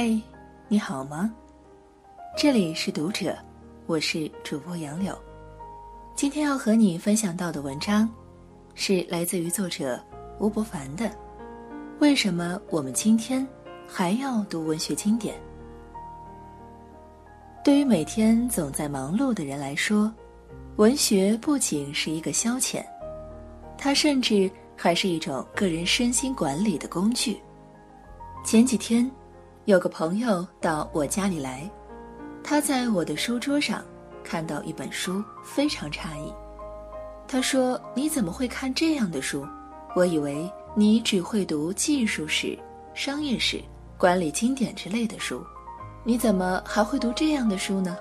嗨，你好吗？这里是读者，我是主播杨柳。今天要和你分享到的文章，是来自于作者吴伯凡的《为什么我们今天还要读文学经典》？对于每天总在忙碌的人来说，文学不仅是一个消遣，它甚至还是一种个人身心管理的工具。前几天。有个朋友到我家里来，他在我的书桌上看到一本书，非常诧异。他说：“你怎么会看这样的书？我以为你只会读技术史、商业史、管理经典之类的书，你怎么还会读这样的书呢？”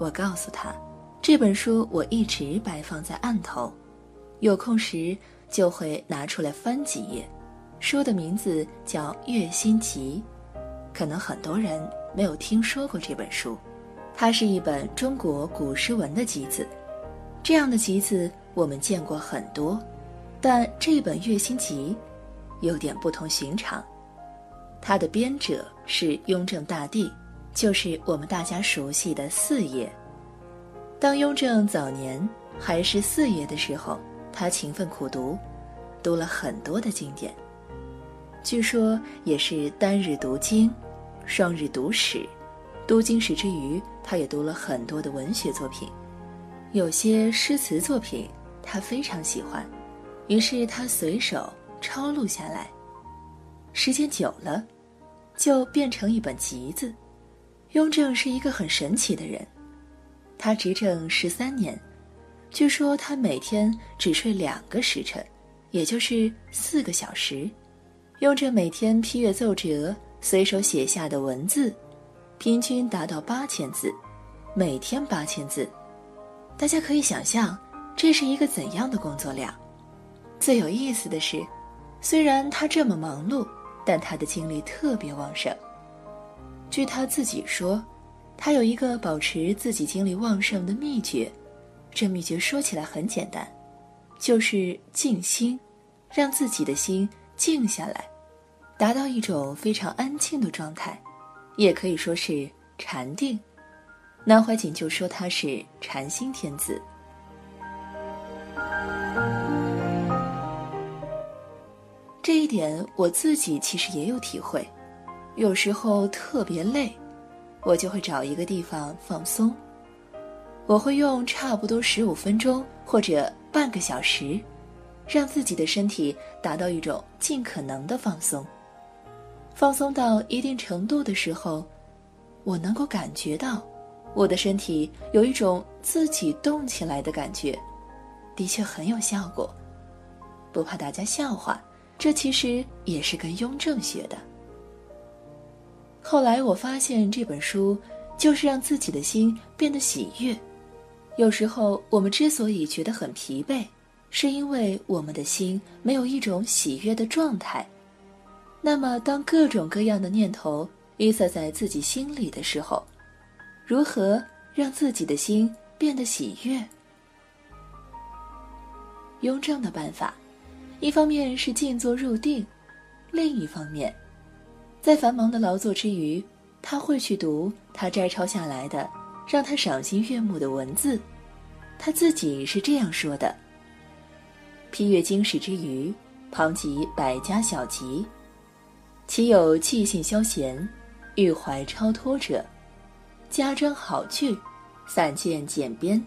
我告诉他，这本书我一直摆放在案头，有空时就会拿出来翻几页。书的名字叫《月心集》。可能很多人没有听说过这本书，它是一本中国古诗文的集子。这样的集子我们见过很多，但这本《月心集》有点不同寻常。它的编者是雍正大帝，就是我们大家熟悉的四爷。当雍正早年还是四爷的时候，他勤奋苦读，读了很多的经典。据说也是单日读经。双日读史，读经史之余，他也读了很多的文学作品，有些诗词作品他非常喜欢，于是他随手抄录下来，时间久了，就变成一本集子。雍正是一个很神奇的人，他执政十三年，据说他每天只睡两个时辰，也就是四个小时。雍正每天批阅奏折。随手写下的文字，平均达到八千字，每天八千字，大家可以想象这是一个怎样的工作量。最有意思的是，虽然他这么忙碌，但他的精力特别旺盛。据他自己说，他有一个保持自己精力旺盛的秘诀，这秘诀说起来很简单，就是静心，让自己的心静下来。达到一种非常安静的状态，也可以说是禅定。南怀瑾就说他是禅心天子。这一点我自己其实也有体会。有时候特别累，我就会找一个地方放松。我会用差不多十五分钟或者半个小时，让自己的身体达到一种尽可能的放松。放松到一定程度的时候，我能够感觉到我的身体有一种自己动起来的感觉，的确很有效果。不怕大家笑话，这其实也是跟雍正学的。后来我发现这本书就是让自己的心变得喜悦。有时候我们之所以觉得很疲惫，是因为我们的心没有一种喜悦的状态。那么，当各种各样的念头淤塞在自己心里的时候，如何让自己的心变得喜悦？雍正的办法，一方面是静坐入定，另一方面，在繁忙的劳作之余，他会去读他摘抄下来的让他赏心悦目的文字。他自己是这样说的：“批阅经史之余，旁及百家小集。”其有气性消闲、欲怀超脱者，家珍好句，散见简编，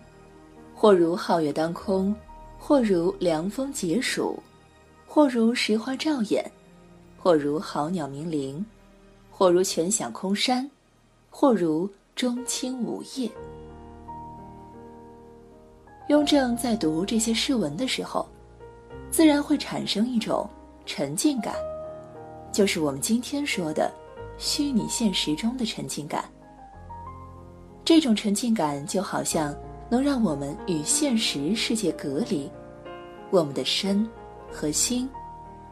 或如皓月当空，或如凉风解暑，或如石花照眼，或如好鸟鸣铃，或如泉响空山，或如钟磬午夜。雍正在读这些诗文的时候，自然会产生一种沉浸感。就是我们今天说的虚拟现实中的沉浸感。这种沉浸感就好像能让我们与现实世界隔离，我们的身和心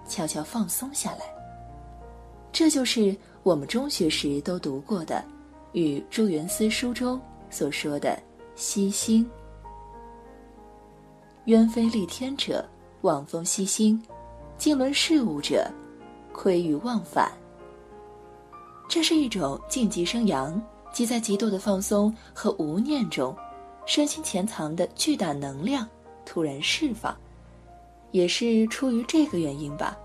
悄悄放松下来。这就是我们中学时都读过的，与朱元思书中所说的“息心”。鸢飞戾天者，望风息心；经纶事务者。窥欲忘返。这是一种静极生阳，即在极度的放松和无念中，身心潜藏的巨大能量突然释放。也是出于这个原因吧，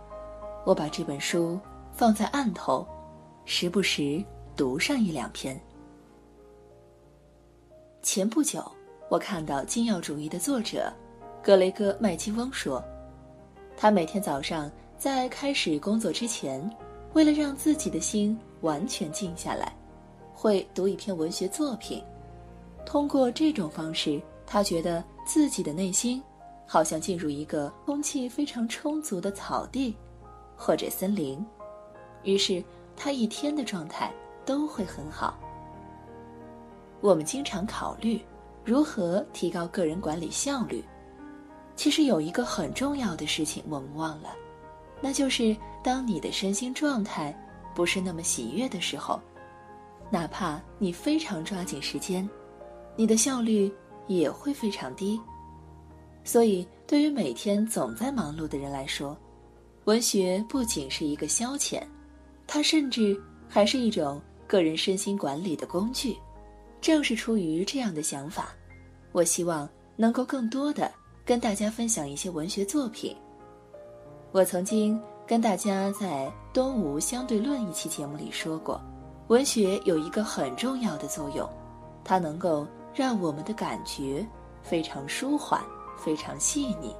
我把这本书放在案头，时不时读上一两篇。前不久，我看到金曜主义的作者格雷戈麦基翁说，他每天早上在开始工作之前。为了让自己的心完全静下来，会读一篇文学作品。通过这种方式，他觉得自己的内心好像进入一个空气非常充足的草地或者森林，于是他一天的状态都会很好。我们经常考虑如何提高个人管理效率，其实有一个很重要的事情我们忘了。那就是当你的身心状态不是那么喜悦的时候，哪怕你非常抓紧时间，你的效率也会非常低。所以，对于每天总在忙碌的人来说，文学不仅是一个消遣，它甚至还是一种个人身心管理的工具。正是出于这样的想法，我希望能够更多的跟大家分享一些文学作品。我曾经跟大家在《东吴相对论》一期节目里说过，文学有一个很重要的作用，它能够让我们的感觉非常舒缓、非常细腻，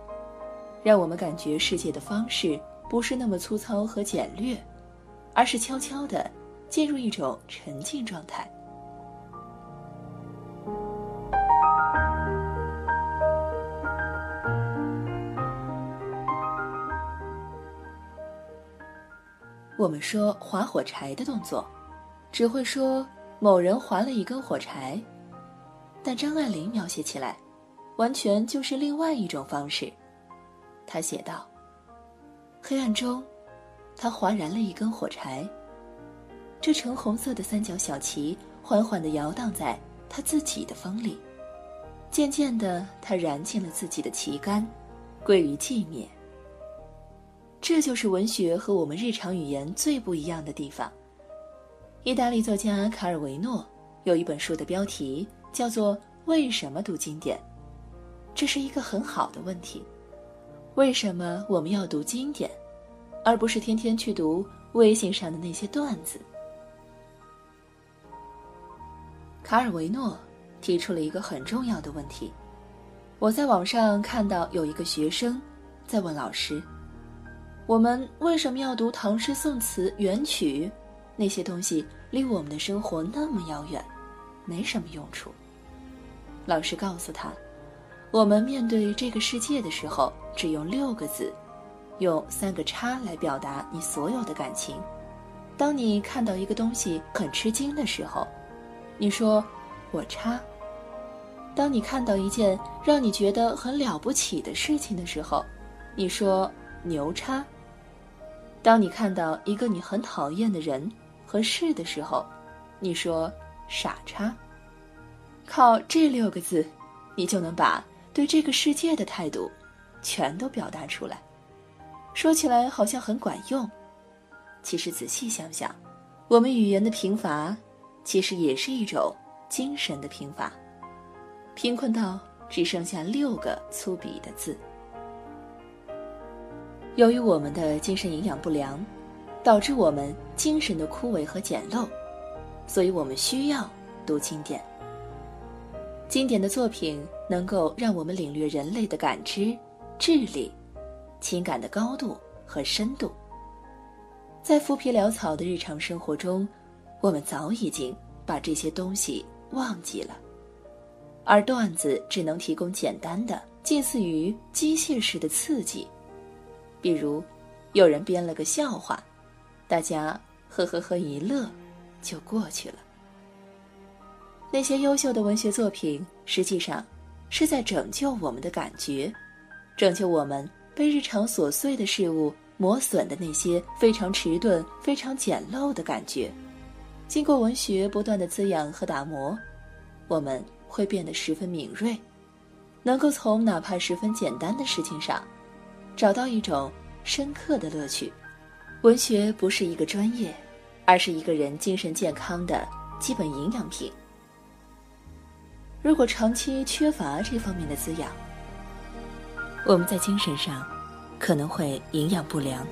让我们感觉世界的方式不是那么粗糙和简略，而是悄悄地进入一种沉浸状态。我们说划火柴的动作，只会说某人划了一根火柴，但张爱玲描写起来，完全就是另外一种方式。她写道：“黑暗中，他划燃了一根火柴。这橙红色的三角小旗缓缓地摇荡在他自己的风里，渐渐的，他燃尽了自己的旗杆，归于寂灭。”这就是文学和我们日常语言最不一样的地方。意大利作家卡尔维诺有一本书的标题叫做《为什么读经典》，这是一个很好的问题。为什么我们要读经典，而不是天天去读微信上的那些段子？卡尔维诺提出了一个很重要的问题。我在网上看到有一个学生在问老师。我们为什么要读唐诗宋词元曲？那些东西离我们的生活那么遥远，没什么用处。老师告诉他，我们面对这个世界的时候，只用六个字，用三个叉来表达你所有的感情。当你看到一个东西很吃惊的时候，你说“我叉”；当你看到一件让你觉得很了不起的事情的时候，你说“牛叉”。当你看到一个你很讨厌的人和事的时候，你说“傻叉”。靠这六个字，你就能把对这个世界的态度全都表达出来。说起来好像很管用，其实仔细想想，我们语言的贫乏，其实也是一种精神的贫乏，贫困到只剩下六个粗鄙的字。由于我们的精神营养不良，导致我们精神的枯萎和简陋，所以我们需要读经典。经典的作品能够让我们领略人类的感知、智力、情感的高度和深度。在浮皮潦草的日常生活中，我们早已经把这些东西忘记了，而段子只能提供简单的、近似于机械式的刺激。比如，有人编了个笑话，大家呵呵呵一乐，就过去了。那些优秀的文学作品，实际上是在拯救我们的感觉，拯救我们被日常琐碎的事物磨损的那些非常迟钝、非常简陋的感觉。经过文学不断的滋养和打磨，我们会变得十分敏锐，能够从哪怕十分简单的事情上。找到一种深刻的乐趣。文学不是一个专业，而是一个人精神健康的基本营养品。如果长期缺乏这方面的滋养，我们在精神上可能会营养不良。